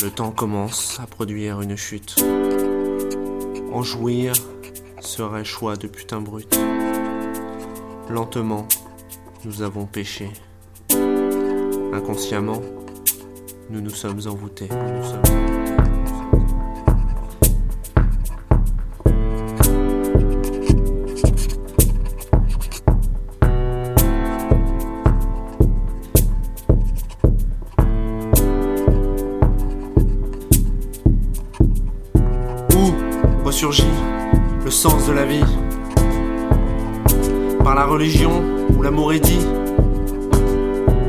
Le temps commence à produire une chute. En jouir serait choix de putain brut. Lentement, nous avons péché. Inconsciemment, nous nous sommes envoûtés. Nous sommes envoûtés. Ressurgit le sens de la vie. Par la religion où l'amour est dit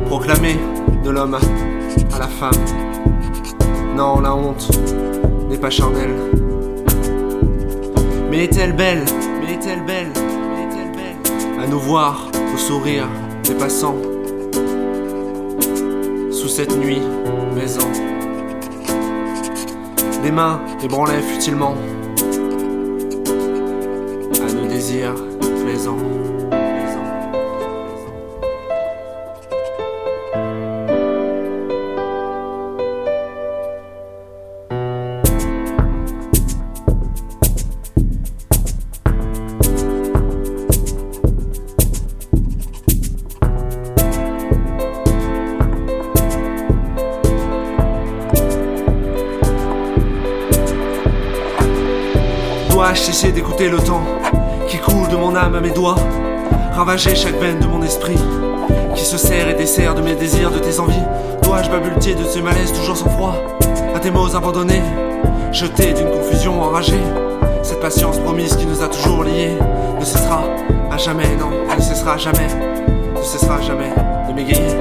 Proclamé de l'homme à la femme. Non, la honte n'est pas charnelle. Mais est-elle belle? Mais est-elle belle? Mais est-elle belle? À nous voir au sourire des passants Sous cette nuit maison des mains ébranlaient futilement à nos désirs plaisants. d'écouter le temps qui coule de mon âme à mes doigts, ravager chaque veine de mon esprit qui se serre et dessert de mes désirs, de tes envies. Dois-je babultier de ce malaise toujours sans froid? À tes mots abandonnés, jetés d'une confusion enragée. Cette patience promise qui nous a toujours liés ne cessera à jamais, non, ne cessera jamais, ne cessera jamais de m'égayer.